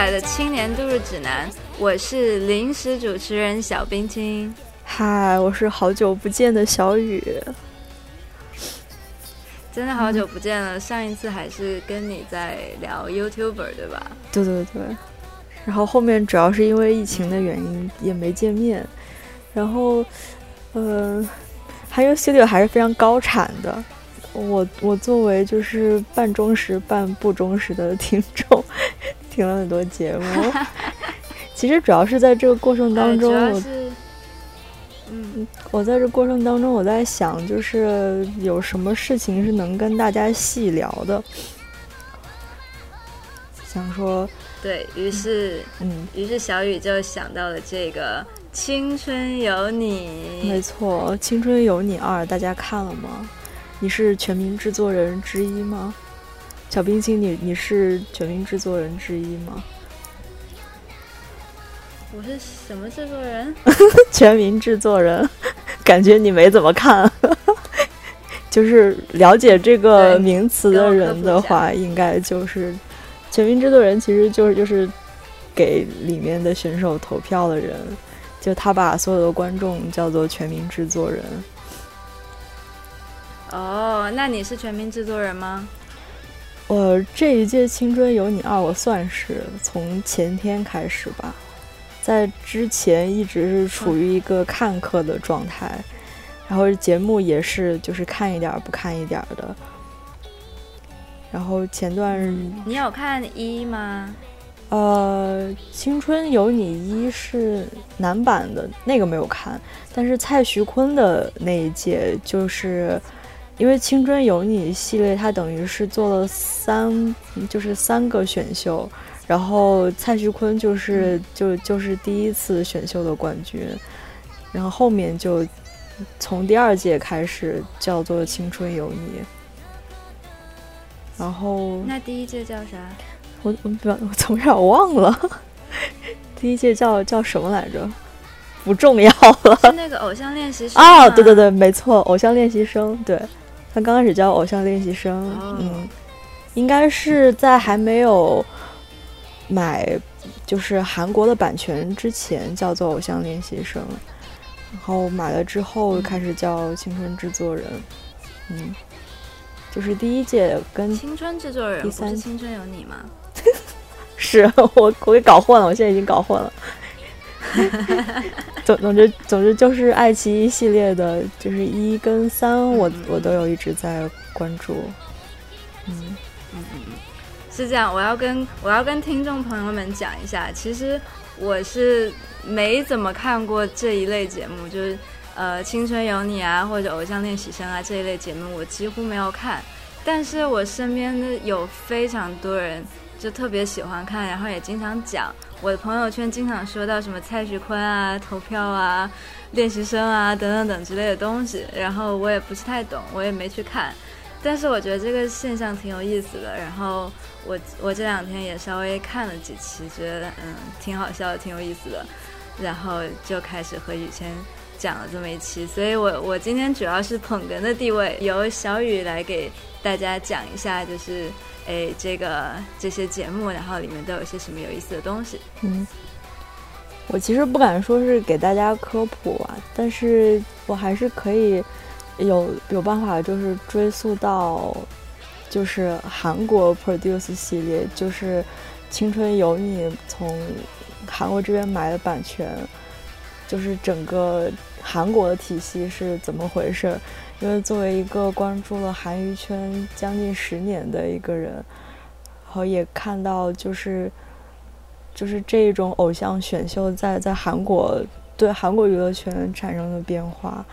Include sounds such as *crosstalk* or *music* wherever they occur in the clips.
带来的青年度日指南，我是临时主持人小冰清。嗨，我是好久不见的小雨。真的好久不见了，上一次还是跟你在聊 YouTuber 对吧？对对对。然后后面主要是因为疫情的原因也没见面。然后，呃，还有 Studio 还是非常高产的。我我作为就是半忠实半不忠实的听众，听了很多节目。*laughs* 其实主要是在这个过程当中，我嗯，我在这过程当中我在想，就是有什么事情是能跟大家细聊的。想说，对于是，嗯，于是小雨就想到了这个《青春有你》。没错，《青春有你二》，大家看了吗？你是全民制作人之一吗？小冰心，你你是全民制作人之一吗？我是什么制作人？*laughs* 全民制作人，*laughs* 感觉你没怎么看。*laughs* 就是了解这个名词的人的话，应该就是全民制作人，其实就是就是给里面的选手投票的人，就他把所有的观众叫做全民制作人。哦，那你是全民制作人吗？我这一届《青春有你二》，我算是从前天开始吧，在之前一直是处于一个看客的状态，然后节目也是就是看一点不看一点的。然后前段你有看一吗？呃，《青春有你一》是男版的那个没有看，但是蔡徐坤的那一届就是。因为《青春有你》系列，它等于是做了三，就是三个选秀，然后蔡徐坤就是就就是第一次选秀的冠军，然后后面就从第二届开始叫做《青春有你》，然后那第一届叫啥？我我我从小忘了，*laughs* 第一届叫叫什么来着？不重要了。是那个偶像练习生啊？对对对，没错，偶像练习生，对。他刚开始叫偶像练习生，嗯，应该是在还没有买就是韩国的版权之前叫做偶像练习生，然后买了之后开始叫青春制作人，嗯，就是第一届跟青春制作人，第三青春有你吗？*laughs* 是我我给搞混了，我现在已经搞混了。*laughs* 总总之总之就是爱奇艺系列的，就是一跟三，我我都有一直在关注。嗯嗯嗯，是这样。我要跟我要跟听众朋友们讲一下，其实我是没怎么看过这一类节目，就是呃《青春有你》啊，或者《偶像练习生》啊这一类节目，我几乎没有看。但是我身边的有非常多人就特别喜欢看，然后也经常讲。我的朋友圈经常说到什么蔡徐坤啊、投票啊、练习生啊等等等之类的东西，然后我也不是太懂，我也没去看，但是我觉得这个现象挺有意思的。然后我我这两天也稍微看了几期，觉得嗯挺好笑的，挺有意思的，然后就开始和雨谦讲了这么一期。所以我我今天主要是捧哏的地位，由小雨来给大家讲一下，就是。哎，这个这些节目，然后里面都有些什么有意思的东西？嗯，我其实不敢说是给大家科普啊，但是我还是可以有有办法，就是追溯到就是韩国 produce 系列，就是《青春有你》从韩国这边买的版权，就是整个韩国的体系是怎么回事？因为作为一个关注了韩娱圈将近十年的一个人，然后也看到就是就是这种偶像选秀在在韩国对韩国娱乐圈产生的变化，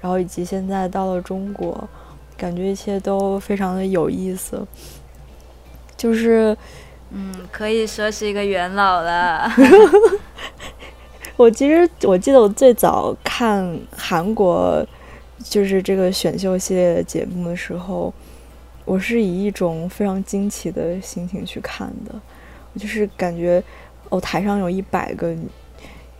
然后以及现在到了中国，感觉一切都非常的有意思。就是嗯，可以说是一个元老了。*laughs* *laughs* *laughs* 我其实我记得我最早看韩国。就是这个选秀系列的节目的时候，我是以一种非常惊奇的心情去看的。我就是感觉，哦，台上有一百个，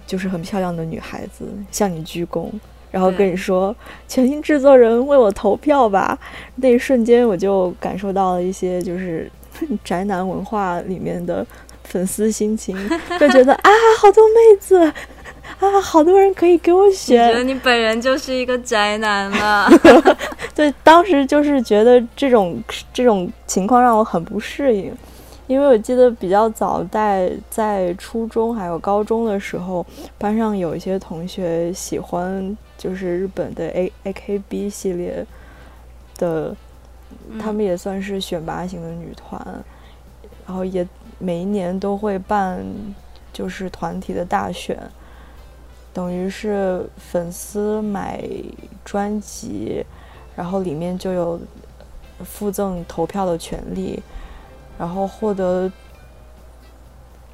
就是很漂亮的女孩子向你鞠躬，然后跟你说“全新制作人为我投票吧”。那一瞬间，我就感受到了一些就是 *laughs* 宅男文化里面的粉丝心情，*laughs* 就觉得啊，好多妹子啊，好多人可以给我选。觉得你本人就是一个宅男了。*laughs* 对，当时就是觉得这种这种情况让我很不适应，因为我记得比较早在在初中还有高中的时候，班上有一些同学喜欢就是日本的 A A K B 系列的，他们也算是选拔型的女团，然后也每一年都会办就是团体的大选，等于是粉丝买专辑。然后里面就有附赠投票的权利，然后获得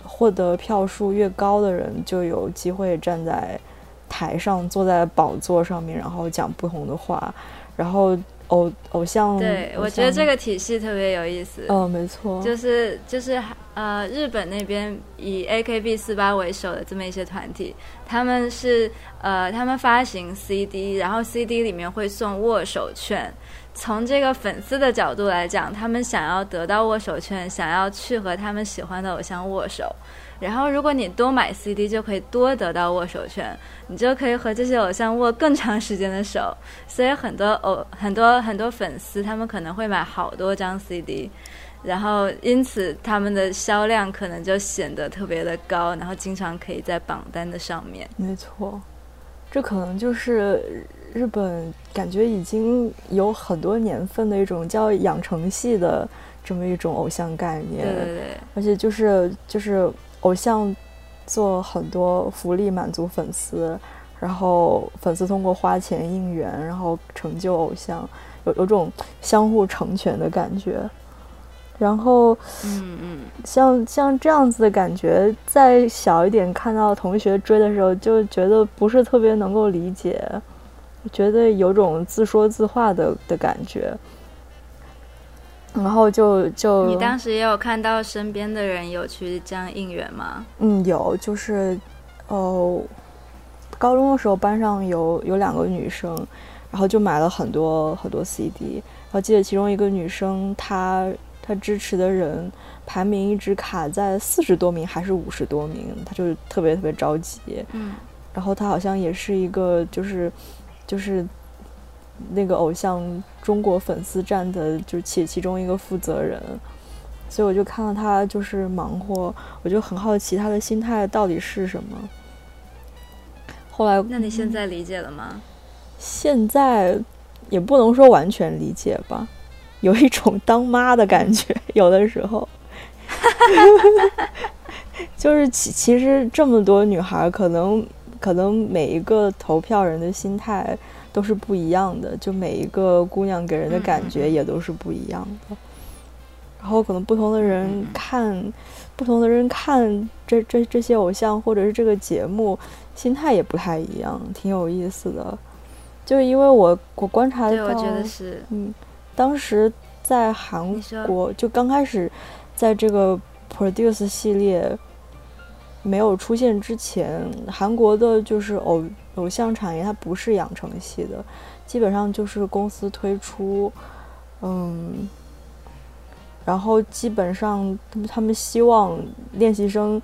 获得票数越高的人就有机会站在台上，坐在宝座上面，然后讲不同的话。然后偶偶像，对我觉得这个体系特别有意思。哦，没错，就是就是呃，日本那边以 A K B 四八为首的这么一些团体，他们是呃，他们发行 C D，然后 C D 里面会送握手券。从这个粉丝的角度来讲，他们想要得到握手券，想要去和他们喜欢的偶像握手。然后，如果你多买 CD，就可以多得到握手券，你就可以和这些偶像握更长时间的手。*laughs* 所以，很多偶很多很多粉丝，他们可能会买好多张 CD，然后因此他们的销量可能就显得特别的高，然后经常可以在榜单的上面。没错，这可能就是日本感觉已经有很多年份的一种叫养成系的这么一种偶像概念。对对对，而且就是就是。偶像做很多福利满足粉丝，然后粉丝通过花钱应援，然后成就偶像，有有种相互成全的感觉。然后，嗯嗯，像像这样子的感觉，再小一点看到同学追的时候，就觉得不是特别能够理解，觉得有种自说自话的的感觉。然后就就你当时也有看到身边的人有去这样应援吗？嗯，有，就是，哦，高中的时候班上有有两个女生，然后就买了很多很多 CD。然后记得其中一个女生，她她支持的人排名一直卡在四十多名还是五十多名，她就特别特别着急。嗯，然后她好像也是一个就是就是。那个偶像中国粉丝站的就其其中一个负责人，所以我就看到他就是忙活，我就很好奇他的心态到底是什么。后来，那你现在理解了吗？现在也不能说完全理解吧，有一种当妈的感觉，有的时候，*laughs* 就是其其实这么多女孩，可能可能每一个投票人的心态。都是不一样的，就每一个姑娘给人的感觉也都是不一样的。然后可能不同的人看，不同的人看这这这些偶像或者是这个节目，心态也不太一样，挺有意思的。就因为我我观察到，我觉得是，嗯，当时在韩国就刚开始在这个 Produce 系列没有出现之前，韩国的就是偶。偶像产业它不是养成系的，基本上就是公司推出，嗯，然后基本上他们希望练习生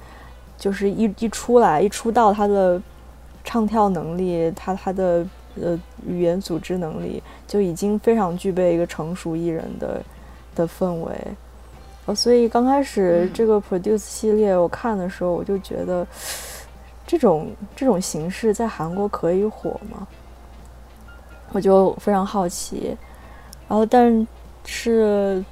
就是一一出来一出道，他的唱跳能力，他他的呃语言组织能力就已经非常具备一个成熟艺人的的氛围，呃，所以刚开始这个 Produce 系列我看的时候，我就觉得。这种这种形式在韩国可以火吗？我就非常好奇。然后，但是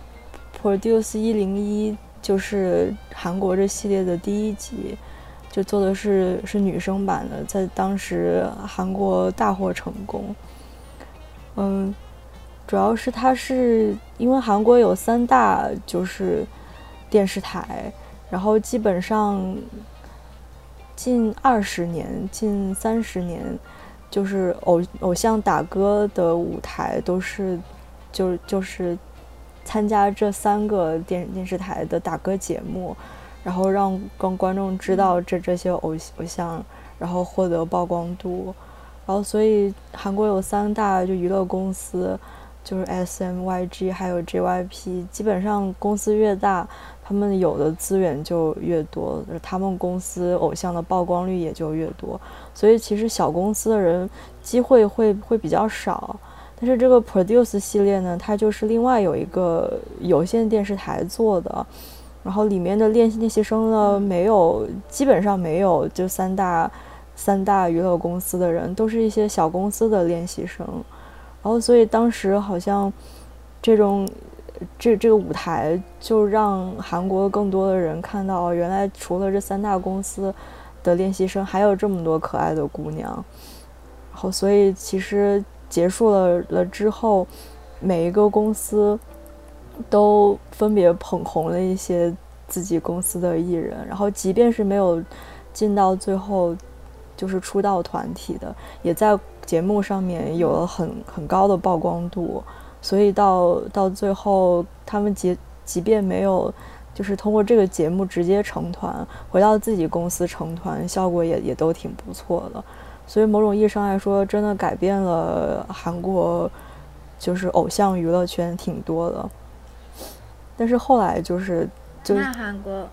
Produce 一零一就是韩国这系列的第一集，就做的是是女生版的，在当时韩国大获成功。嗯，主要是它是因为韩国有三大就是电视台，然后基本上。近二十年、近三十年，就是偶偶像打歌的舞台都是，就就是参加这三个电电视台的打歌节目，然后让让观众知道这这些偶偶像，然后获得曝光度，然后所以韩国有三大就娱乐公司，就是 S M Y G 还有 J Y P，基本上公司越大，他们有的资源就越多，他们公司偶像的曝光率也就越多。所以其实小公司的人机会会会比较少。但是这个 Produce 系列呢，它就是另外有一个有线电视台做的，然后里面的练练习生呢，没有基本上没有就三大三大娱乐公司的人，都是一些小公司的练习生。然后，所以当时好像这种这这个舞台就让韩国更多的人看到，原来除了这三大公司的练习生，还有这么多可爱的姑娘。然后，所以其实结束了了之后，每一个公司都分别捧红了一些自己公司的艺人。然后，即便是没有进到最后，就是出道团体的，也在。节目上面有了很很高的曝光度，所以到到最后，他们即即便没有，就是通过这个节目直接成团，回到自己公司成团，效果也也都挺不错的。所以某种意义上来说，真的改变了韩国，就是偶像娱乐圈挺多的。但是后来就是，就那韩国。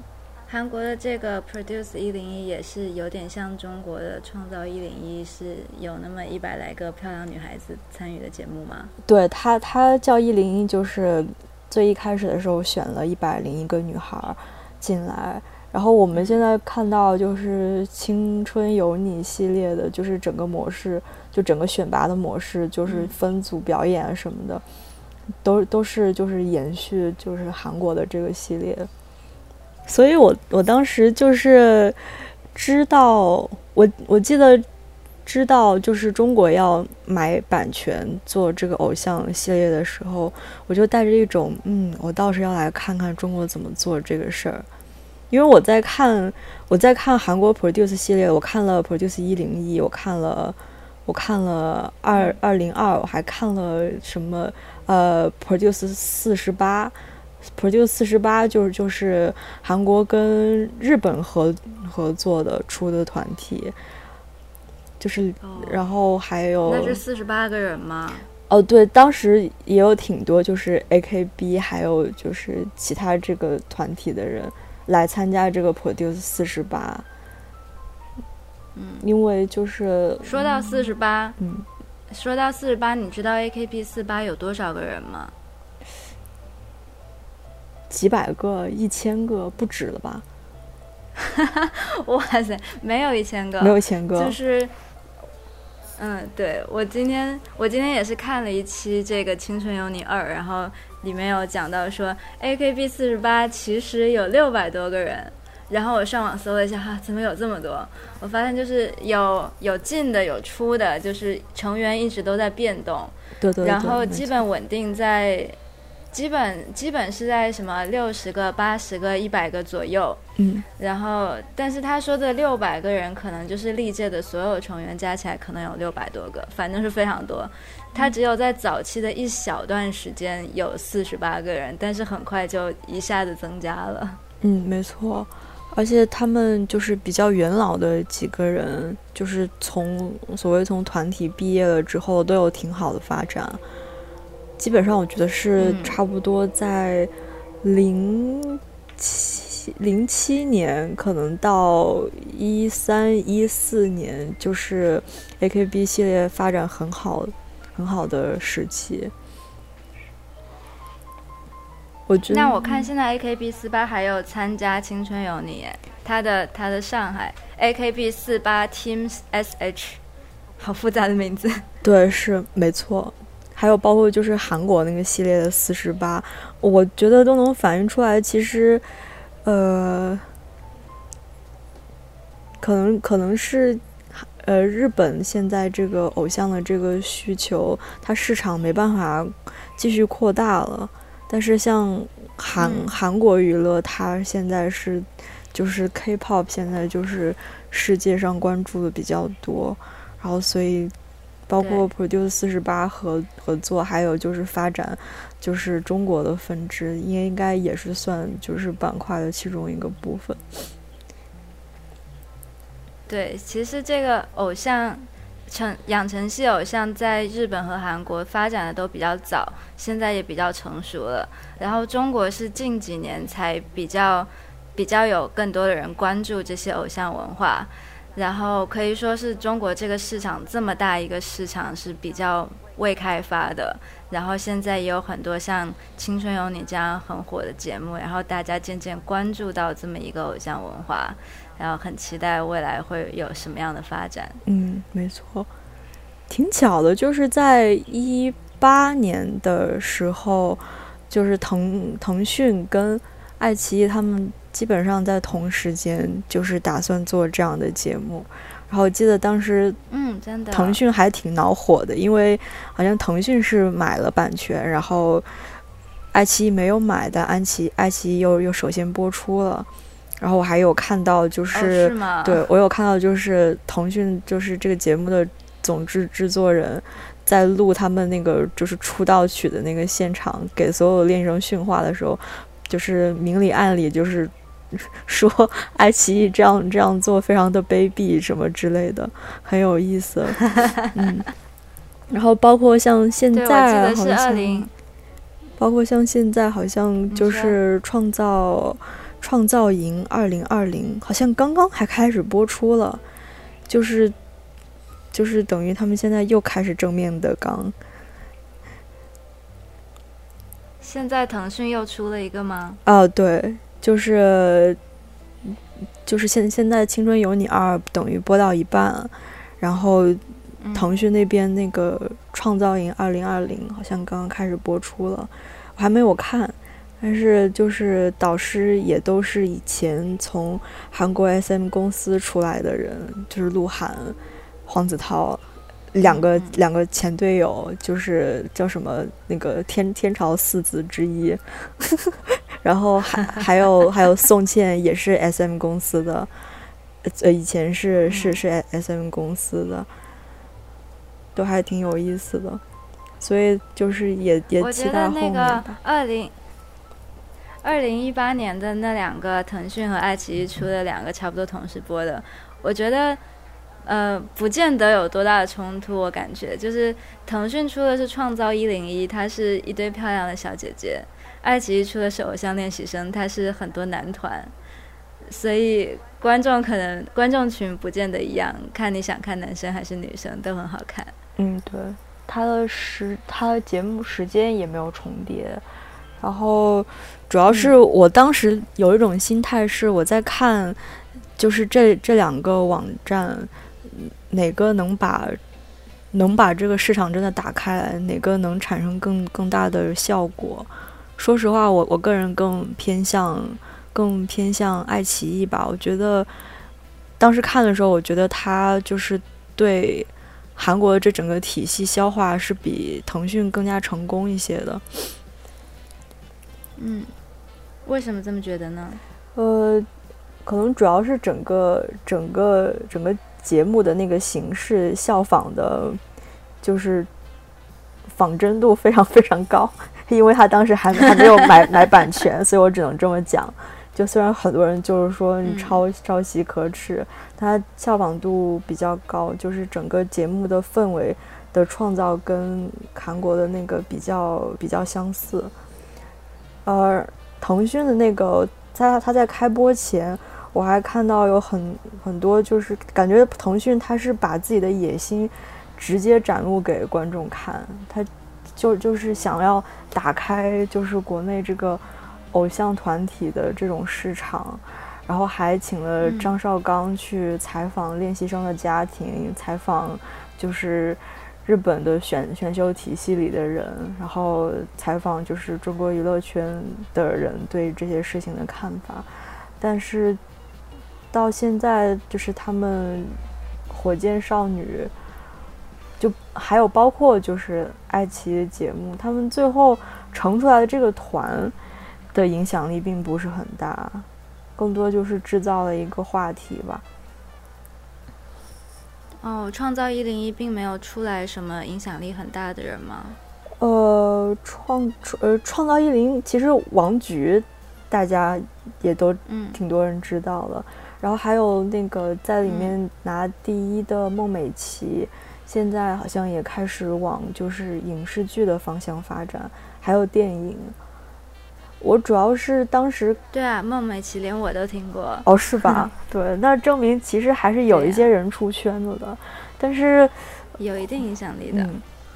韩国的这个 Produce 一零一也是有点像中国的创造一零一，是有那么一百来个漂亮女孩子参与的节目吗？对，它它叫一零一，就是最一开始的时候选了一百零一个女孩进来，然后我们现在看到就是青春有你系列的，就是整个模式，就整个选拔的模式，就是分组表演什么的，都都是就是延续就是韩国的这个系列。所以，我我当时就是知道，我我记得知道，就是中国要买版权做这个偶像系列的时候，我就带着一种，嗯，我倒是要来看看中国怎么做这个事儿。因为我在看我在看韩国 Produce 系列，我看了 Produce 一零一，我看了我看了二二零二，我还看了什么呃 Produce 四十八。Produce 四十八就是就是韩国跟日本合合作的出的团体，就是然后还有那是四十八个人吗？哦，对，当时也有挺多，就是 AKB 还有就是其他这个团体的人来参加这个 Produce 四十八。嗯，因为就是说到四十八，嗯，说到四十八，你知道 AKB 四八有多少个人吗？几百个、一千个不止了吧？*laughs* 哇塞，没有一千个，没有一千个，就是，嗯，对我今天我今天也是看了一期这个《青春有你二》，然后里面有讲到说 AKB 四十八其实有六百多个人，然后我上网搜了一下，哈，怎么有这么多？我发现就是有有进的，有出的，就是成员一直都在变动，对对，然后基本稳定在。基本基本是在什么六十个、八十个、一百个左右，嗯，然后但是他说的六百个人，可能就是历届的所有成员加起来可能有六百多个，反正是非常多。他只有在早期的一小段时间有四十八个人，但是很快就一下子增加了。嗯，没错，而且他们就是比较元老的几个人，就是从所谓从团体毕业了之后，都有挺好的发展。基本上我觉得是差不多在零七零七年，可能到一三一四年，就是 A K B 系列发展很好很好的时期。我觉得那我看现在 A K B 四八还有参加《青春有你》，他的他的上海 A K B 四八 Teams S H，好复杂的名字。*laughs* 对，是没错。还有包括就是韩国那个系列的四十八，我觉得都能反映出来，其实，呃，可能可能是，呃，日本现在这个偶像的这个需求，它市场没办法继续扩大了。但是像韩韩国娱乐，它现在是就是 K-pop，现在就是世界上关注的比较多，然后所以。包括 Produce 四十八合合作，还有就是发展，就是中国的分支，应应该也是算就是板块的其中一个部分。对，其实这个偶像成养成系偶像在日本和韩国发展的都比较早，现在也比较成熟了。然后中国是近几年才比较比较有更多的人关注这些偶像文化。然后可以说是中国这个市场这么大一个市场是比较未开发的。然后现在也有很多像《青春有你》这样很火的节目，然后大家渐渐关注到这么一个偶像文化，然后很期待未来会有什么样的发展。嗯，没错，挺巧的，就是在一八年的时候，就是腾腾讯跟爱奇艺他们。基本上在同时间，就是打算做这样的节目。然后我记得当时，嗯，真的，腾讯还挺恼火的，因为好像腾讯是买了版权，然后爱奇艺没有买，但安琪爱奇艺又又首先播出了。然后我还有看到，就是对我有看到，就是腾讯就是这个节目的总制制作人在录他们那个就是出道曲的那个现场，给所有练习生训话的时候，就是明里暗里就是。*laughs* 说爱奇艺这样这样做非常的卑鄙什么之类的，很有意思。*laughs* 嗯，然后包括像现在好像，包括像现在好像就是创造创造营二零二零，好像刚刚还开始播出了，就是就是等于他们现在又开始正面的刚。现在腾讯又出了一个吗？啊，对。就是就是现现在《青春有你二》等于播到一半，然后腾讯那边那个《创造营二零二零》好像刚刚开始播出了，我还没有看，但是就是导师也都是以前从韩国 SM 公司出来的人，就是鹿晗、黄子韬。两个两个前队友就是叫什么那个天天朝四子之一，*laughs* 然后还还有还有宋茜也是 S M 公司的，呃以前是是是 S M 公司的，都还挺有意思的，所以就是也也期待后面吧。二零二零一八年的那两个腾讯和爱奇艺出的两个差不多同时播的，我觉得。呃，不见得有多大的冲突，我感觉就是腾讯出的是《创造一零一》，它是一堆漂亮的小姐姐；爱奇艺出的是《偶像练习生》，它是很多男团。所以观众可能观众群不见得一样，看你想看男生还是女生都很好看。嗯，对，它的时它的节目时间也没有重叠，然后主要是我当时有一种心态是我在看，就是这这两个网站。哪个能把能把这个市场真的打开来？哪个能产生更更大的效果？说实话，我我个人更偏向更偏向爱奇艺吧。我觉得当时看的时候，我觉得它就是对韩国的这整个体系消化是比腾讯更加成功一些的。嗯，为什么这么觉得呢？呃，可能主要是整个整个整个。节目的那个形式效仿的，就是仿真度非常非常高，*laughs* 因为他当时还还没有买 *laughs* 买版权，所以我只能这么讲。就虽然很多人就是说你抄抄袭可耻，它效仿度比较高，就是整个节目的氛围的创造跟韩国的那个比较比较相似。而腾讯的那个，在他在开播前。我还看到有很很多，就是感觉腾讯它是把自己的野心直接展露给观众看，他就就是想要打开就是国内这个偶像团体的这种市场，然后还请了张绍刚去采访练习生的家庭，采访就是日本的选选秀体系里的人，然后采访就是中国娱乐圈的人对这些事情的看法，但是。到现在就是他们火箭少女，就还有包括就是爱奇艺的节目，他们最后成出来的这个团的影响力并不是很大，更多就是制造了一个话题吧。哦，创造一零一并没有出来什么影响力很大的人吗？呃，创呃创造一零其实王菊大家也都挺多人知道的。然后还有那个在里面拿第一的孟美岐，现在好像也开始往就是影视剧的方向发展，还有电影。我主要是当时对啊，孟美岐连我都听过哦，是吧？*laughs* 对，那证明其实还是有一些人出圈子的，但是有一定影响力的。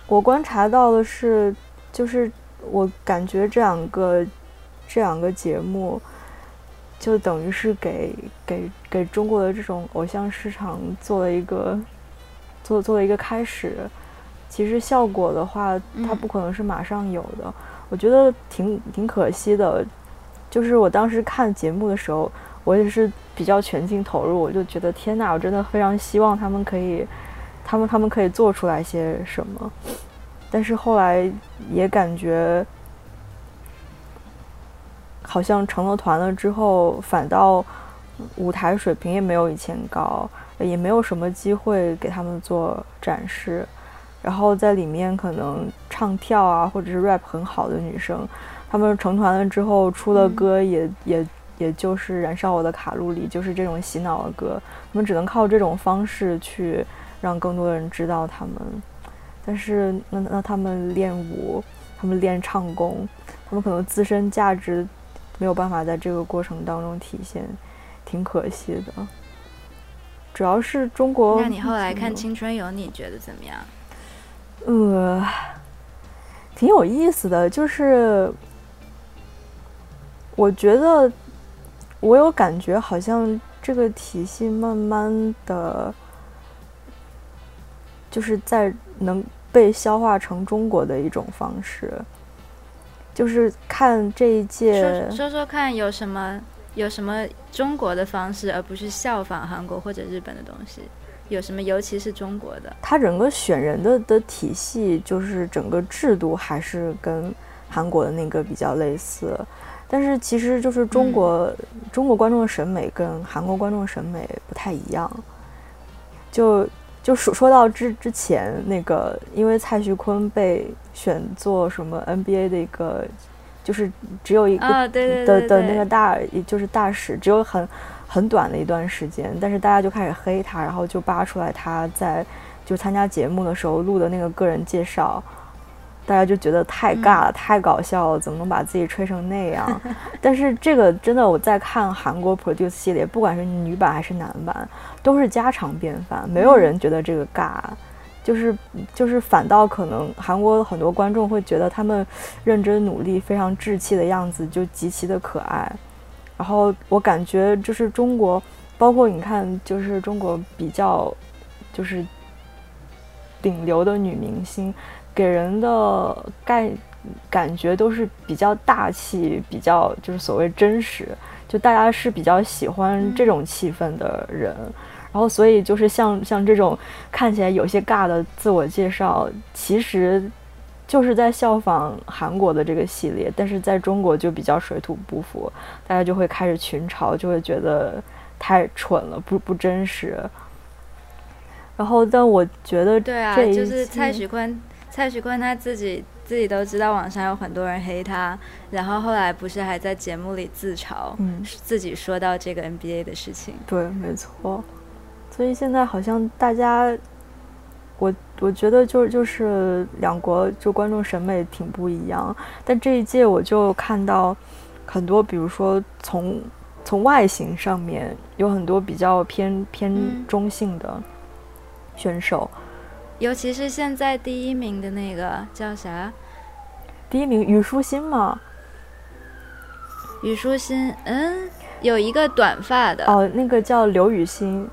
我观察到的是，就是我感觉这两个这两个节目，就等于是给给给中国的这种偶像市场做了一个做做了一个开始。其实效果的话，它不可能是马上有的。我觉得挺挺可惜的，就是我当时看节目的时候，我也是比较全情投入，我就觉得天呐，我真的非常希望他们可以，他们他们可以做出来些什么。但是后来也感觉，好像成了团了之后，反倒舞台水平也没有以前高，也没有什么机会给他们做展示。然后在里面可能唱跳啊，或者是 rap 很好的女生，她们成团了之后出了歌也也也就是燃烧我的卡路里，就是这种洗脑的歌，她们只能靠这种方式去让更多的人知道她们。但是那那她们练舞，她们练唱功，她们可能自身价值没有办法在这个过程当中体现，挺可惜的。主要是中国，那你后来看《青春有你》觉得怎么样？呃，挺有意思的，就是我觉得我有感觉，好像这个体系慢慢的，就是在能被消化成中国的一种方式，就是看这一届，说说看有什么有什么中国的方式，而不是效仿韩国或者日本的东西。有什么？尤其是中国的，它整个选人的的体系，就是整个制度还是跟韩国的那个比较类似，但是其实就是中国中国观众的审美跟韩国观众审美不太一样。就就说说到之之前那个，因为蔡徐坤被选做什么 NBA 的一个，就是只有一个的的那个大，就是大使，只有很。很短的一段时间，但是大家就开始黑他，然后就扒出来他在就参加节目的时候录的那个个人介绍，大家就觉得太尬了，太搞笑了，怎么能把自己吹成那样？*laughs* 但是这个真的，我在看韩国 produce 系列，不管是女版还是男版，都是家常便饭，没有人觉得这个尬，就是就是反倒可能韩国很多观众会觉得他们认真努力、非常稚气的样子就极其的可爱。然后我感觉就是中国，包括你看，就是中国比较，就是顶流的女明星，给人的概感觉都是比较大气，比较就是所谓真实，就大家是比较喜欢这种气氛的人。然后所以就是像像这种看起来有些尬的自我介绍，其实。就是在效仿韩国的这个系列，但是在中国就比较水土不服，大家就会开始群嘲，就会觉得太蠢了，不不真实。然后，但我觉得，对啊，就是蔡徐坤，蔡徐坤他自己自己都知道网上有很多人黑他，然后后来不是还在节目里自嘲，嗯，自己说到这个 NBA 的事情，对，没错。所以现在好像大家。我我觉得就就是两国就观众审美挺不一样，但这一届我就看到很多，比如说从从外形上面有很多比较偏偏中性的选手，尤其是现在第一名的那个叫啥？第一名虞书欣吗？虞书欣，嗯，有一个短发的哦，那个叫刘雨欣。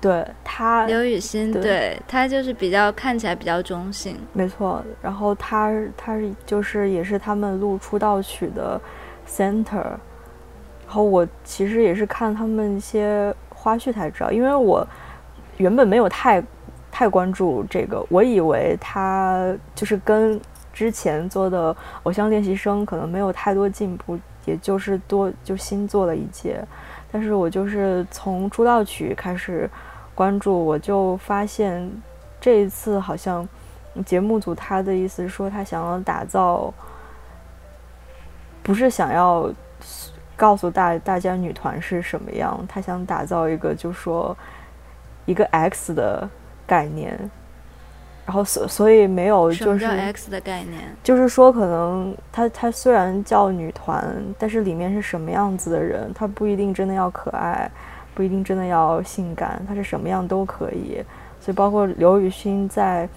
对他，刘雨欣，对他就是比较看起来比较中性，没错。然后他他是就是也是他们录出道曲的 center。然后我其实也是看他们一些花絮才知道，因为我原本没有太太关注这个，我以为他就是跟之前做的偶像练习生可能没有太多进步，也就是多就新做了一届。但是我就是从出道曲开始关注，我就发现这一次好像节目组他的意思是说，他想要打造，不是想要告诉大大家女团是什么样，他想打造一个就说一个 X 的概念，然后所所以没有就是 X 的概念，就是说可能他他虽然叫女团，但是里面是什么样子的人，他不一定真的要可爱，不一定真的要性感，他是什么样都可以。所以包括刘雨欣在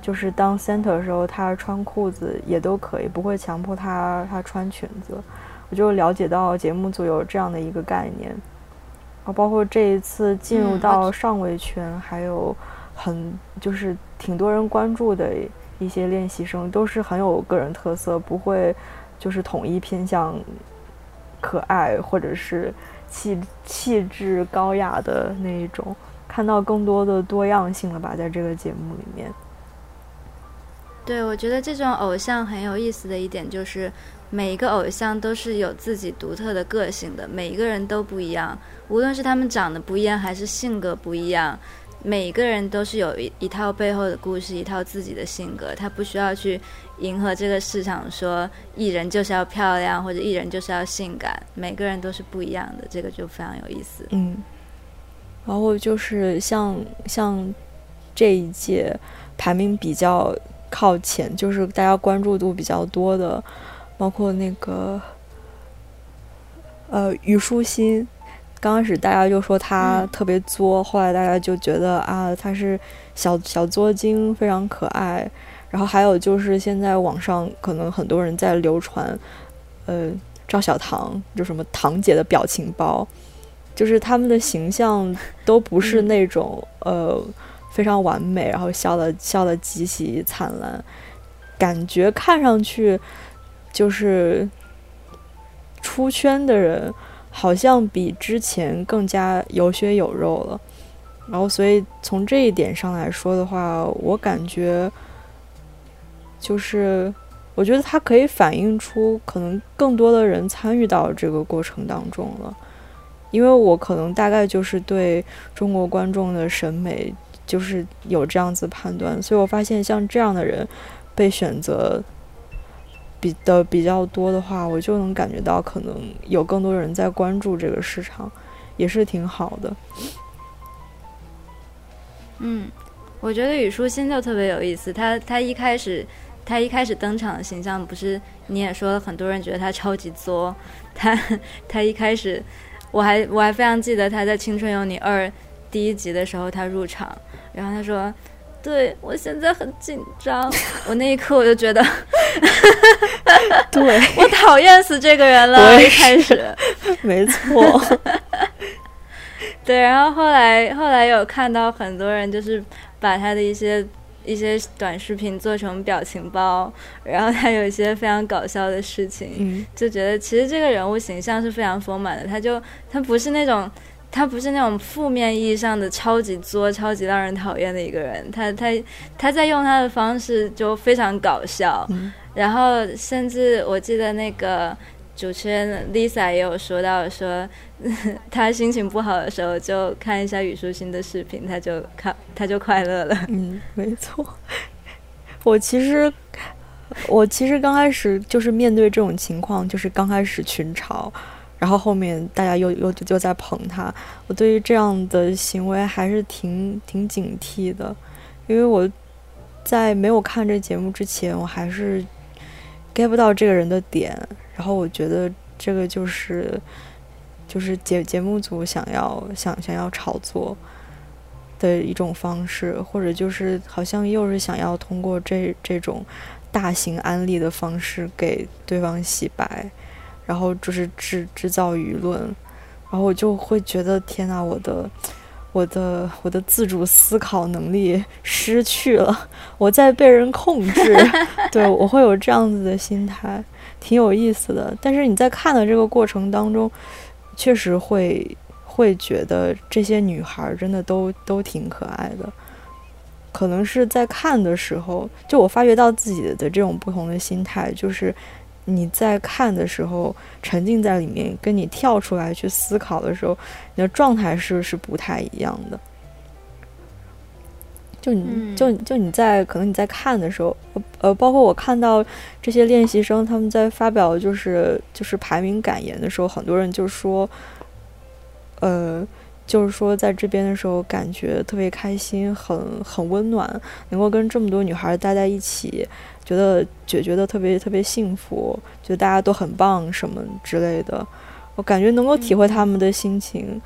就是当 center 的时候，她穿裤子也都可以，不会强迫她她穿裙子。我就了解到节目组有这样的一个概念。啊，包括这一次进入到上位圈，还有很就是挺多人关注的一些练习生，都是很有个人特色，不会就是统一偏向可爱或者是气气质高雅的那一种，看到更多的多样性了吧，在这个节目里面。对，我觉得这种偶像很有意思的一点就是。每一个偶像都是有自己独特的个性的，每一个人都不一样。无论是他们长得不一样，还是性格不一样，每个人都是有一一套背后的故事，一套自己的性格。他不需要去迎合这个市场，说艺人就是要漂亮，或者艺人就是要性感。每个人都是不一样的，这个就非常有意思。嗯，然后就是像像这一届排名比较靠前，就是大家关注度比较多的。包括那个，呃，虞书欣，刚开始大家就说他特别作，后来大家就觉得啊，他是小小作精，非常可爱。然后还有就是现在网上可能很多人在流传，呃，赵小棠就什么堂姐的表情包，就是他们的形象都不是那种呃非常完美，然后笑的笑的极其灿烂，感觉看上去。就是出圈的人，好像比之前更加有血有肉了。然后，所以从这一点上来说的话，我感觉就是，我觉得它可以反映出可能更多的人参与到这个过程当中了。因为我可能大概就是对中国观众的审美就是有这样子判断，所以我发现像这样的人被选择。比的比较多的话，我就能感觉到可能有更多人在关注这个市场，也是挺好的。嗯，我觉得虞书欣就特别有意思。他他一开始他一开始登场的形象，不是你也说了，很多人觉得他超级作。他他一开始，我还我还非常记得他在《青春有你二》第一集的时候，他入场，然后他说。对我现在很紧张，我那一刻我就觉得，*laughs* 对我讨厌死这个人了。一开始，没错。对，然后后来后来有看到很多人就是把他的一些一些短视频做成表情包，然后他有一些非常搞笑的事情，就觉得其实这个人物形象是非常丰满的。他就他不是那种。他不是那种负面意义上的超级作、超级让人讨厌的一个人，他他他在用他的方式就非常搞笑，然后甚至我记得那个主持人 Lisa 也有说到说，*laughs* 他心情不好的时候就看一下虞书欣的视频，他就看他就快乐了。嗯，没错。我其实我其实刚开始就是面对这种情况，就是刚开始群嘲。然后后面大家又又就在捧他，我对于这样的行为还是挺挺警惕的，因为我在没有看这节目之前，我还是 get 不到这个人的点，然后我觉得这个就是就是节节目组想要想想要炒作的一种方式，或者就是好像又是想要通过这这种大型安利的方式给对方洗白。然后就是制制造舆论，然后我就会觉得天哪，我的我的我的自主思考能力失去了，我在被人控制。*laughs* 对我会有这样子的心态，挺有意思的。但是你在看的这个过程当中，确实会会觉得这些女孩真的都都挺可爱的。可能是在看的时候，就我发觉到自己的这种不同的心态，就是。你在看的时候，沉浸在里面，跟你跳出来去思考的时候，你的状态是是不太一样的。就你就就你在可能你在看的时候，呃，包括我看到这些练习生他们在发表就是就是排名感言的时候，很多人就说，呃，就是说在这边的时候感觉特别开心，很很温暖，能够跟这么多女孩待在一起，觉得觉觉得特别特别幸福，觉得大家都很棒什么之类的。我感觉能够体会他们的心情，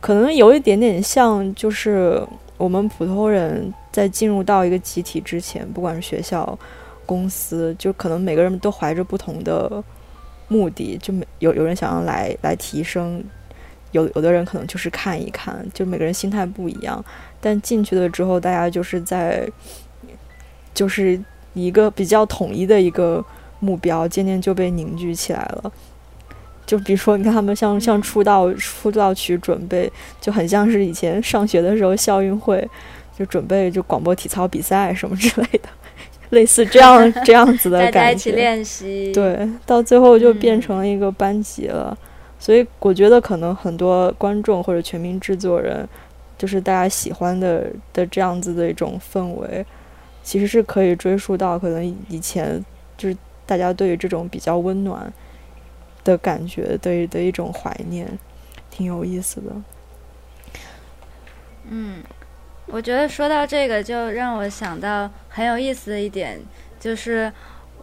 可能有一点点像，就是我们普通人在进入到一个集体之前，不管是学校、公司，就可能每个人都怀着不同的目的，就没有有人想要来来提升。有有的人可能就是看一看，就每个人心态不一样。但进去了之后，大家就是在，就是一个比较统一的一个目标，渐渐就被凝聚起来了。就比如说，你看他们像像出道出道曲准备，就很像是以前上学的时候校运会，就准备就广播体操比赛什么之类的，类似这样这样子的感觉。大家一起练习。对，到最后就变成了一个班级了。所以我觉得可能很多观众或者全民制作人，就是大家喜欢的的这样子的一种氛围，其实是可以追溯到可能以前就是大家对于这种比较温暖的感觉的的一种怀念，挺有意思的。嗯，我觉得说到这个，就让我想到很有意思的一点，就是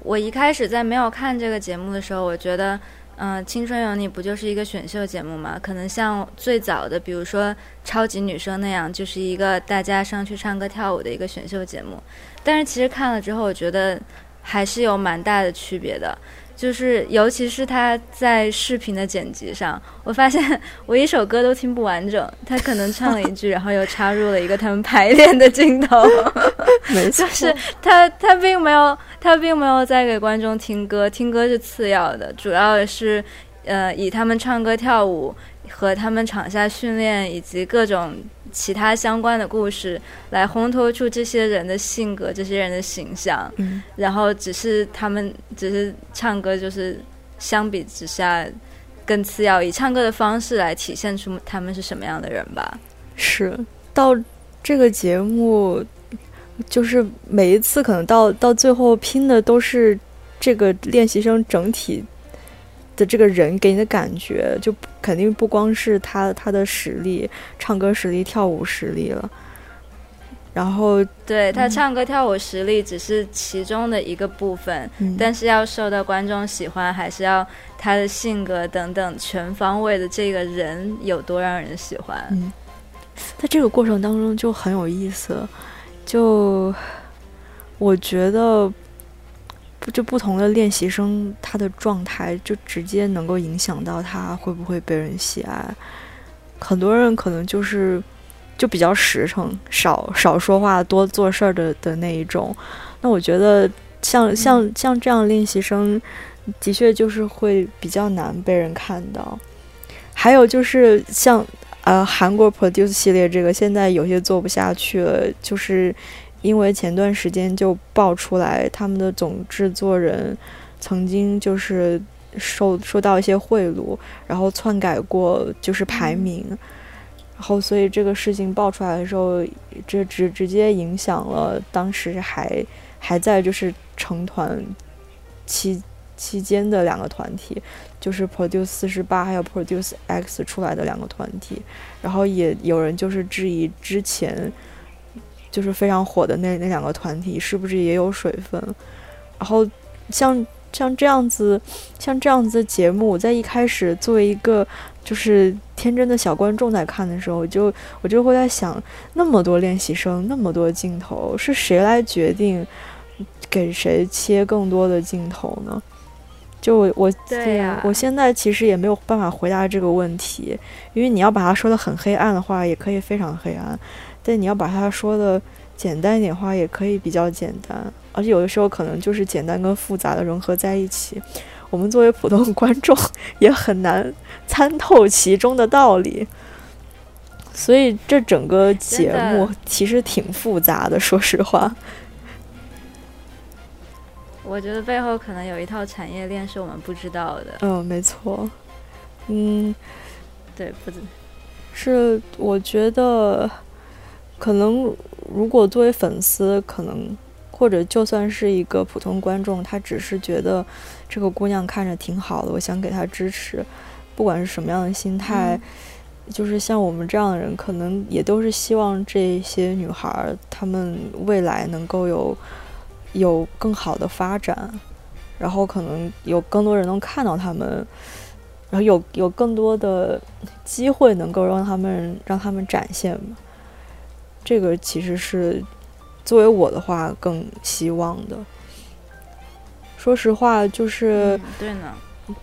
我一开始在没有看这个节目的时候，我觉得。嗯，青春有你不就是一个选秀节目吗？可能像最早的，比如说超级女声那样，就是一个大家上去唱歌跳舞的一个选秀节目。但是其实看了之后，我觉得还是有蛮大的区别的。就是，尤其是他在视频的剪辑上，我发现我一首歌都听不完整，他可能唱了一句，然后又插入了一个他们排练的镜头，*laughs* 没错就是他他并没有他并没有在给观众听歌，听歌是次要的，主要的是呃以他们唱歌跳舞和他们场下训练以及各种。其他相关的故事来烘托出这些人的性格、这些人的形象，然后只是他们只是唱歌，就是相比之下更次要，以唱歌的方式来体现出他们是什么样的人吧。是到这个节目，就是每一次可能到到最后拼的都是这个练习生整体。的这个人给你的感觉，就肯定不光是他他的实力，唱歌实力、跳舞实力了。然后，对他唱歌跳舞实力只是其中的一个部分，但是要受到观众喜欢，还是要他的性格等等全方位的这个人有多让人喜欢。嗯，在这个过程当中就很有意思，就我觉得。就不同的练习生，他的状态就直接能够影响到他会不会被人喜爱。很多人可能就是就比较实诚，少少说话，多做事儿的的那一种。那我觉得像像像这样练习生，的确就是会比较难被人看到。还有就是像呃韩国 Produce 系列这个，现在有些做不下去了，就是。因为前段时间就爆出来，他们的总制作人曾经就是受受到一些贿赂，然后篡改过就是排名，然后所以这个事情爆出来的时候，这直直接影响了当时还还在就是成团期期间的两个团体，就是 Produce 四十八还有 Produce X 出来的两个团体，然后也有人就是质疑之前。就是非常火的那那两个团体是不是也有水分？然后像像这样子，像这样子的节目，在一开始作为一个就是天真的小观众在看的时候，就我就会在想，那么多练习生，那么多镜头，是谁来决定给谁切更多的镜头呢？就我我对呀，我现在其实也没有办法回答这个问题，因为你要把它说的很黑暗的话，也可以非常黑暗。但你要把它说的简单一点话，也可以比较简单，而且有的时候可能就是简单跟复杂的融合在一起。我们作为普通观众也很难参透其中的道理，所以这整个节目其实挺复杂的。说实话，我觉得背后可能有一套产业链是我们不知道的。嗯，没错。嗯，对，不知是我觉得。可能，如果作为粉丝，可能或者就算是一个普通观众，他只是觉得这个姑娘看着挺好的，我想给她支持，不管是什么样的心态，就是像我们这样的人，可能也都是希望这些女孩儿她们未来能够有有更好的发展，然后可能有更多人能看到她们，然后有有更多的机会能够让他们让他们展现嘛。这个其实是作为我的话更希望的。说实话，就是对呢。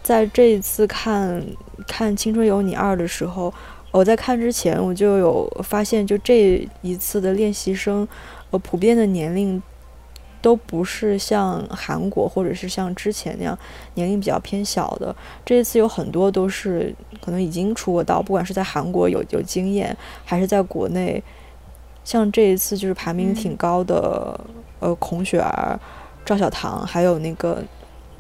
在这一次看看《青春有你二》的时候，我在看之前我就有发现，就这一次的练习生，呃，普遍的年龄都不是像韩国或者是像之前那样年龄比较偏小的。这一次有很多都是可能已经出过道，不管是在韩国有有经验，还是在国内，像这一次就是排名挺高的，呃，孔雪儿、赵小棠，还有那个。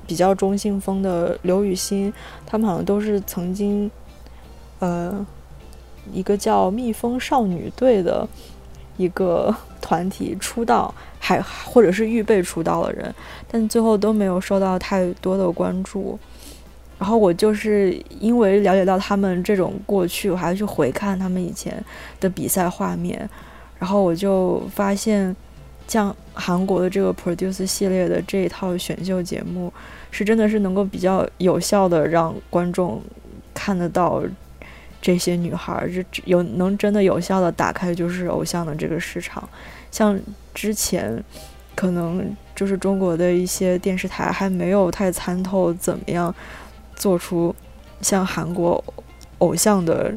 比较中性风的刘雨欣，他们好像都是曾经，呃，一个叫蜜蜂少女队的一个 *laughs* 团体出道，还或者是预备出道的人，但最后都没有受到太多的关注。然后我就是因为了解到他们这种过去，我还去回看他们以前的比赛画面，然后我就发现，像韩国的这个 Produce 系列的这一套选秀节目。是真的是能够比较有效的让观众看得到这些女孩，就有能真的有效的打开就是偶像的这个市场。像之前可能就是中国的一些电视台还没有太参透怎么样做出像韩国偶像的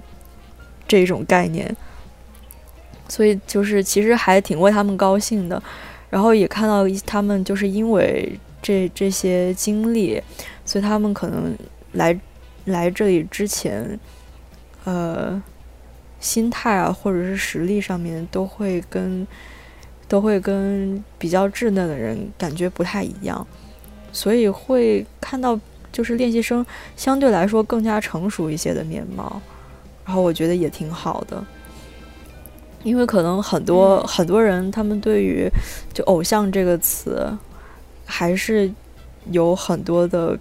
这种概念，所以就是其实还挺为他们高兴的。然后也看到他们就是因为。这这些经历，所以他们可能来来这里之前，呃，心态啊，或者是实力上面，都会跟都会跟比较稚嫩的人感觉不太一样，所以会看到就是练习生相对来说更加成熟一些的面貌，然后我觉得也挺好的，因为可能很多很多人他们对于就偶像这个词。还是有很多的，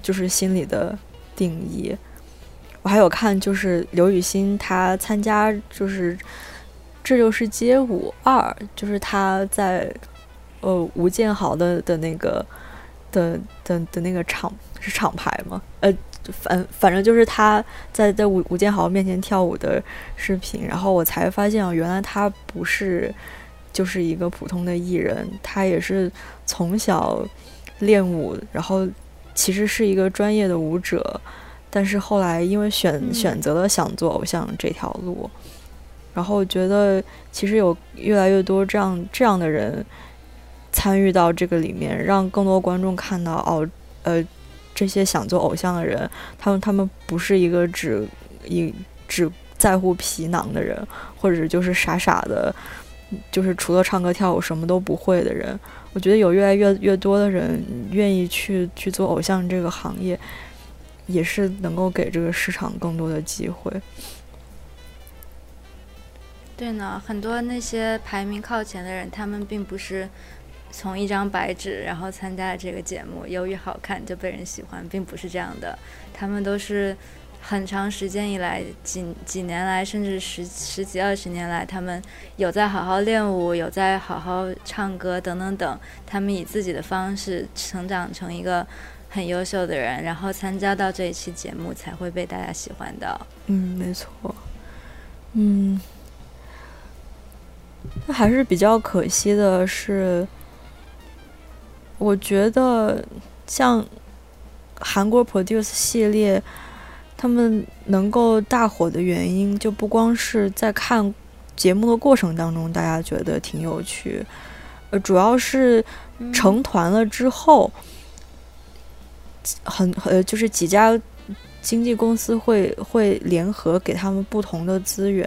就是心理的定义。我还有看，就是刘雨欣她参加，就是这就是街舞二，就是她在呃吴建豪的的那个的的的那个厂是厂牌吗？呃，反反正就是他在在吴吴建豪面前跳舞的视频，然后我才发现啊，原来他不是。就是一个普通的艺人，他也是从小练舞，然后其实是一个专业的舞者，但是后来因为选选择了想做偶像这条路，然后觉得其实有越来越多这样这样的人参与到这个里面，让更多观众看到哦，呃，这些想做偶像的人，他们他们不是一个只一只在乎皮囊的人，或者就是傻傻的。就是除了唱歌跳舞什么都不会的人，我觉得有越来越越多的人愿意去去做偶像这个行业，也是能够给这个市场更多的机会。对呢，很多那些排名靠前的人，他们并不是从一张白纸然后参加了这个节目，由于好看就被人喜欢，并不是这样的，他们都是。很长时间以来，几几年来，甚至十十几二十年来，他们有在好好练舞，有在好好唱歌，等等等。他们以自己的方式成长成一个很优秀的人，然后参加到这一期节目，才会被大家喜欢的。嗯，没错。嗯，那还是比较可惜的是，我觉得像韩国 Produce 系列。他们能够大火的原因，就不光是在看节目的过程当中，大家觉得挺有趣，呃，主要是成团了之后，很呃，就是几家经纪公司会会联合给他们不同的资源，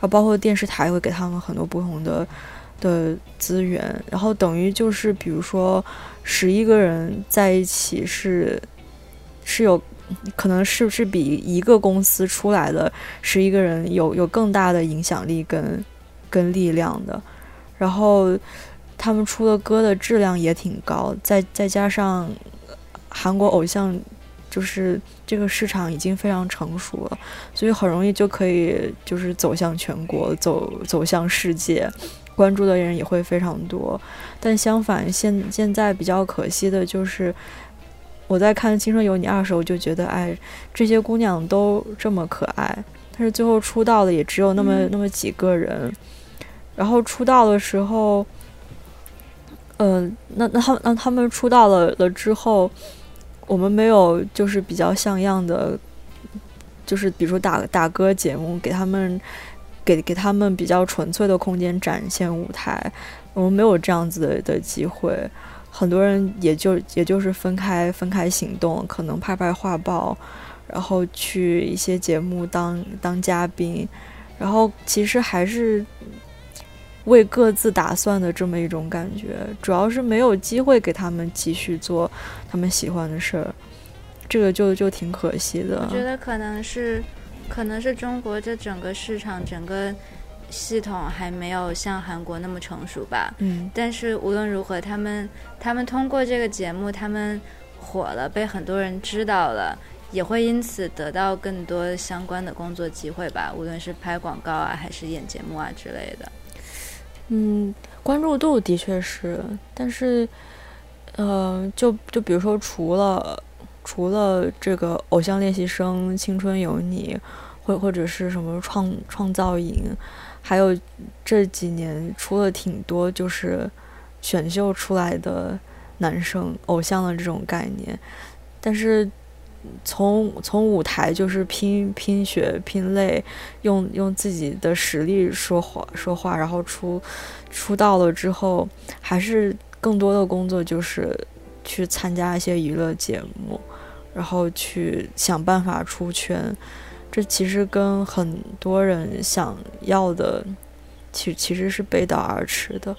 啊，包括电视台会给他们很多不同的的资源，然后等于就是比如说十一个人在一起是是有。可能是不是比一个公司出来的十一个人有有更大的影响力跟跟力量的，然后他们出的歌的质量也挺高，再再加上韩国偶像就是这个市场已经非常成熟了，所以很容易就可以就是走向全国，走走向世界，关注的人也会非常多。但相反，现现在比较可惜的就是，我在看《青春有你二》时候就觉得，哎，这些姑娘都这么可爱，但是最后出道的也只有那么那么几个人。然后出道的时候，嗯，那那他那他们出道了了之后。我们没有就是比较像样的，就是比如说打打歌节目，给他们给给他们比较纯粹的空间展现舞台。我们没有这样子的的机会，很多人也就也就是分开分开行动，可能拍拍画报，然后去一些节目当当嘉宾，然后其实还是。为各自打算的这么一种感觉，主要是没有机会给他们继续做他们喜欢的事儿，这个就就挺可惜的。我觉得可能是，可能是中国这整个市场整个系统还没有像韩国那么成熟吧。嗯。但是无论如何，他们他们通过这个节目，他们火了，被很多人知道了，也会因此得到更多相关的工作机会吧。无论是拍广告啊，还是演节目啊之类的。嗯，关注度的确是，但是，呃，就就比如说，除了除了这个《偶像练习生》《青春有你》，或或者是什么创创造营，还有这几年出了挺多就是选秀出来的男生偶像的这种概念，但是。从从舞台就是拼拼血拼累，用用自己的实力说话说话，然后出出道了之后，还是更多的工作就是去参加一些娱乐节目，然后去想办法出圈。这其实跟很多人想要的，其其实是背道而驰的。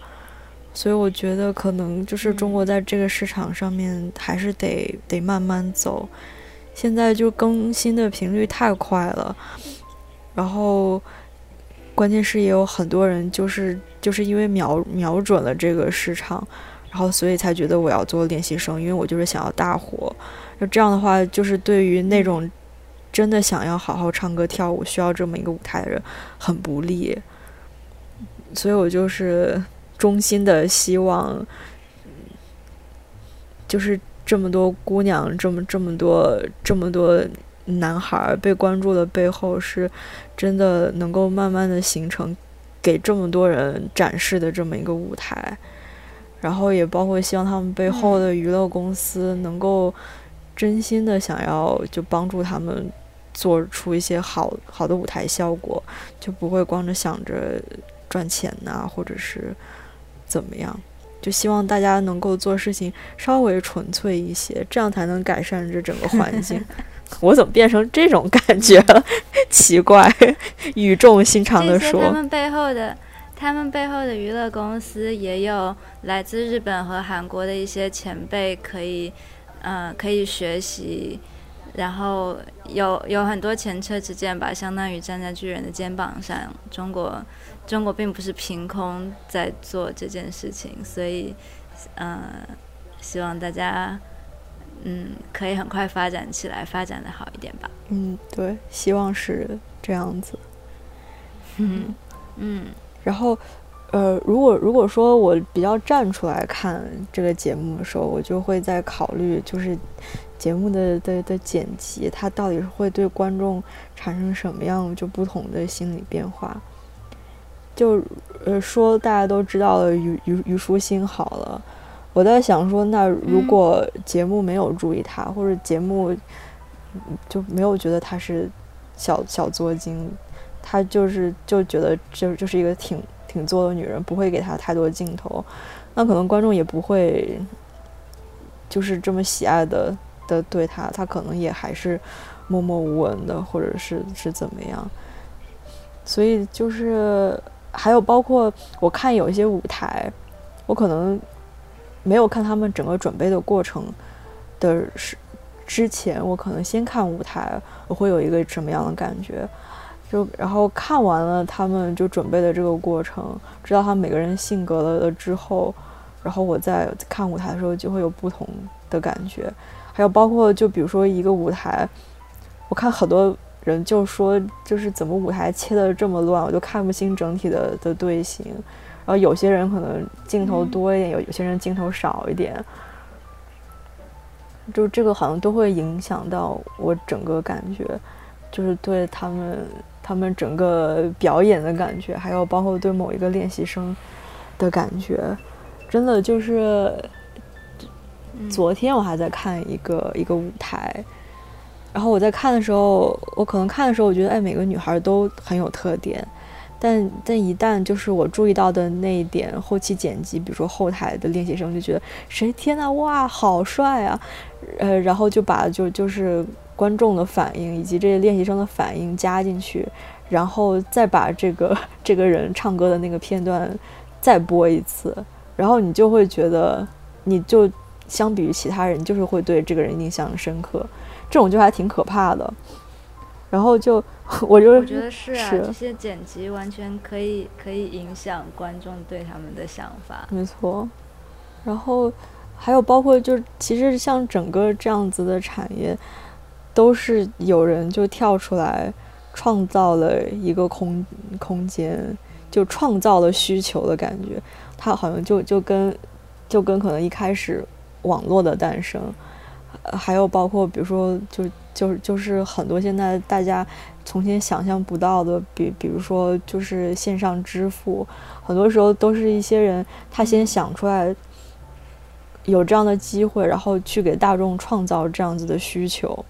所以我觉得可能就是中国在这个市场上面还是得得慢慢走。现在就更新的频率太快了，然后关键是也有很多人就是就是因为瞄瞄准了这个市场，然后所以才觉得我要做练习生，因为我就是想要大火。那这样的话，就是对于那种真的想要好好唱歌跳舞、需要这么一个舞台的人很不利。所以我就是衷心的希望，就是。这么多姑娘，这么这么多这么多男孩被关注的背后，是真的能够慢慢的形成给这么多人展示的这么一个舞台，然后也包括希望他们背后的娱乐公司能够真心的想要就帮助他们做出一些好好的舞台效果，就不会光着想着赚钱呐，或者是怎么样。就希望大家能够做事情稍微纯粹一些，这样才能改善这整个环境。*laughs* 我怎么变成这种感觉了？*laughs* 奇怪，语重心长的说。他们背后的，他们背后的娱乐公司也有来自日本和韩国的一些前辈可以，嗯，可以学习。然后有有很多前车之鉴吧，相当于站在巨人的肩膀上。中国。中国并不是凭空在做这件事情，所以，嗯，希望大家，嗯，可以很快发展起来，发展的好一点吧。嗯，对，希望是这样子。嗯嗯。然后，呃，如果如果说我比较站出来看这个节目的时候，我就会在考虑，就是节目的的的剪辑，它到底是会对观众产生什么样就不同的心理变化。就呃说大家都知道了虞虞虞书欣好了，我在想说，那如果节目没有注意他，或者节目就没有觉得他是小小作精，他就是就觉得就就是一个挺挺作的女人，不会给他太多镜头，那可能观众也不会就是这么喜爱的的对他，他可能也还是默默无闻的，或者是是怎么样，所以就是。还有包括我看有一些舞台，我可能没有看他们整个准备的过程的是之前，我可能先看舞台，我会有一个什么样的感觉？就然后看完了他们就准备的这个过程，知道他们每个人性格了了之后，然后我在看舞台的时候就会有不同的感觉。还有包括就比如说一个舞台，我看很多人就说就是怎么舞台切的这么乱，我就看不清整体的的队形。然后有些人可能镜头多一点，有有些人镜头少一点，就这个好像都会影响到我整个感觉，就是对他们他们整个表演的感觉，还有包括对某一个练习生的感觉，真的就是。昨天我还在看一个一个舞台，然后我在看的时候，我可能看的时候，我觉得哎，每个女孩都很有特点，但但一旦就是我注意到的那一点，后期剪辑，比如说后台的练习生就觉得谁天呐，哇，好帅啊，呃，然后就把就就是观众的反应以及这些练习生的反应加进去，然后再把这个 *laughs* 这个人唱歌的那个片段再播一次，然后你就会觉得你就。相比于其他人，就是会对这个人印象深刻，这种就还挺可怕的。然后就，*laughs* 我就我觉得是啊，这些剪辑完全可以可以影响观众对他们的想法。没错。然后还有包括，就其实像整个这样子的产业，都是有人就跳出来创造了一个空空间，就创造了需求的感觉。他好像就就跟就跟可能一开始。网络的诞生，还有包括比如说，就就就是很多现在大家从前想象不到的，比比如说就是线上支付，很多时候都是一些人他先想出来有这样的机会，然后去给大众创造这样子的需求。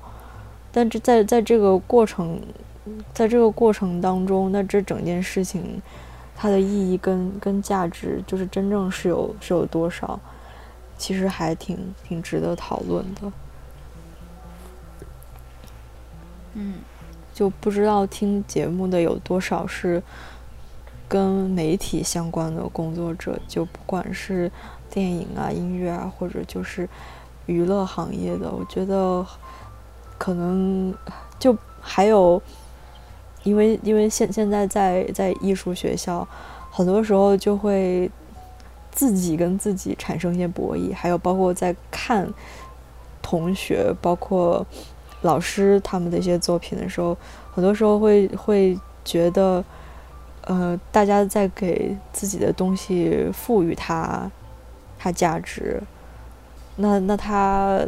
但这在在这个过程，在这个过程当中，那这整件事情它的意义跟跟价值，就是真正是有是有多少？其实还挺挺值得讨论的，嗯，就不知道听节目的有多少是跟媒体相关的工作者，就不管是电影啊、音乐啊，或者就是娱乐行业的，我觉得可能就还有，因为因为现现在在在艺术学校，很多时候就会。自己跟自己产生一些博弈，还有包括在看同学、包括老师他们的一些作品的时候，很多时候会会觉得，呃，大家在给自己的东西赋予它它价值，那那它，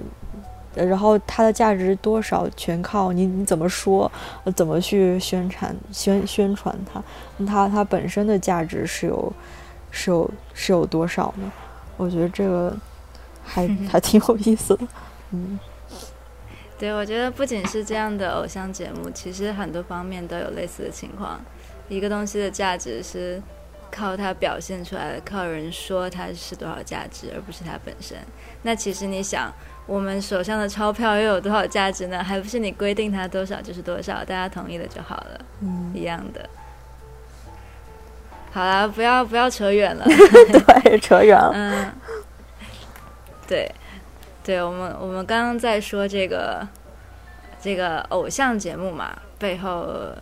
然后它的价值多少全靠你你怎么说，怎么去宣传宣宣传它，它它本身的价值是有。是有是有多少呢？我觉得这个还还挺有意思的，嗯，对，我觉得不仅是这样的偶像节目，其实很多方面都有类似的情况。一个东西的价值是靠它表现出来的，靠人说它是多少价值，而不是它本身。那其实你想，我们手上的钞票又有多少价值呢？还不是你规定它多少就是多少，大家同意了就好了，嗯，一样的。好啦，不要不要扯远了，*laughs* 对，扯远了。嗯，对，对我们我们刚刚在说这个这个偶像节目嘛，背后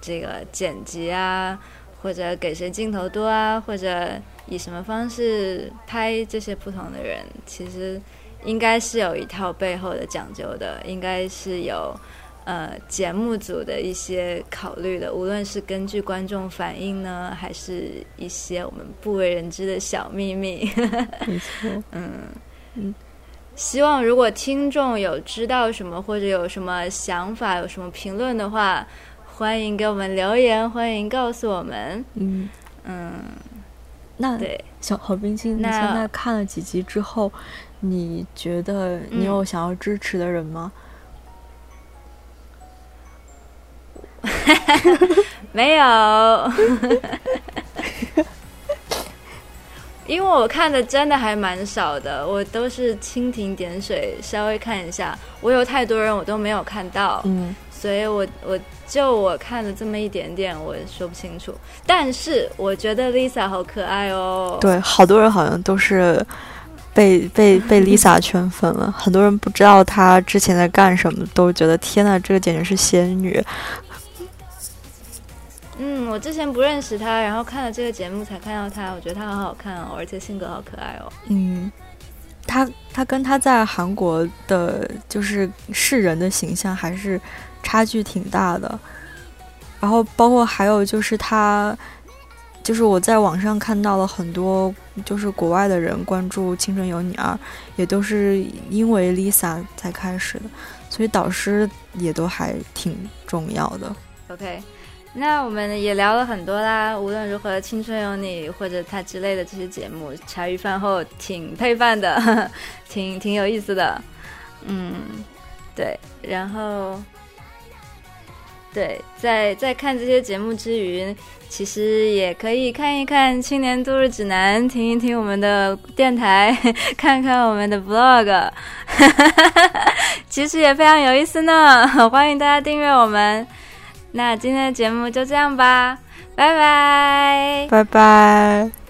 这个剪辑啊，或者给谁镜头多啊，或者以什么方式拍这些不同的人，其实应该是有一套背后的讲究的，应该是有。呃，节目组的一些考虑的，无论是根据观众反应呢，还是一些我们不为人知的小秘密。没错，*laughs* 嗯嗯，希望如果听众有知道什么或者有什么想法、有什么评论的话，欢迎给我们留言，欢迎告诉我们。嗯嗯，那对小好冰清，那现在看了几集之后，你觉得你有想要支持的人吗？*laughs* 没有，*laughs* 因为我看的真的还蛮少的，我都是蜻蜓点水，稍微看一下。我有太多人我都没有看到，嗯，所以我我就我看了这么一点点，我说不清楚。但是我觉得 Lisa 好可爱哦，对，好多人好像都是被被被 Lisa *laughs* 圈粉了，很多人不知道她之前在干什么，都觉得天呐，这个简直是仙女。嗯，我之前不认识她，然后看了这个节目才看到她，我觉得她好好看哦，而且性格好可爱哦。嗯，她她跟她在韩国的就是世人的形象还是差距挺大的。然后包括还有就是他，就是我在网上看到了很多，就是国外的人关注《青春有你二》，也都是因为 Lisa 才开始的，所以导师也都还挺重要的。OK，那我们也聊了很多啦。无论如何，《青春有你》或者他之类的这些节目，茶余饭后挺配饭的，*laughs* 挺挺有意思的。嗯，对。然后，对，在在看这些节目之余，其实也可以看一看《青年度日指南》，听一听我们的电台，*laughs* 看看我们的 vlog，*laughs* 其实也非常有意思呢。*laughs* 欢迎大家订阅我们。那今天的节目就这样吧，拜拜，拜拜。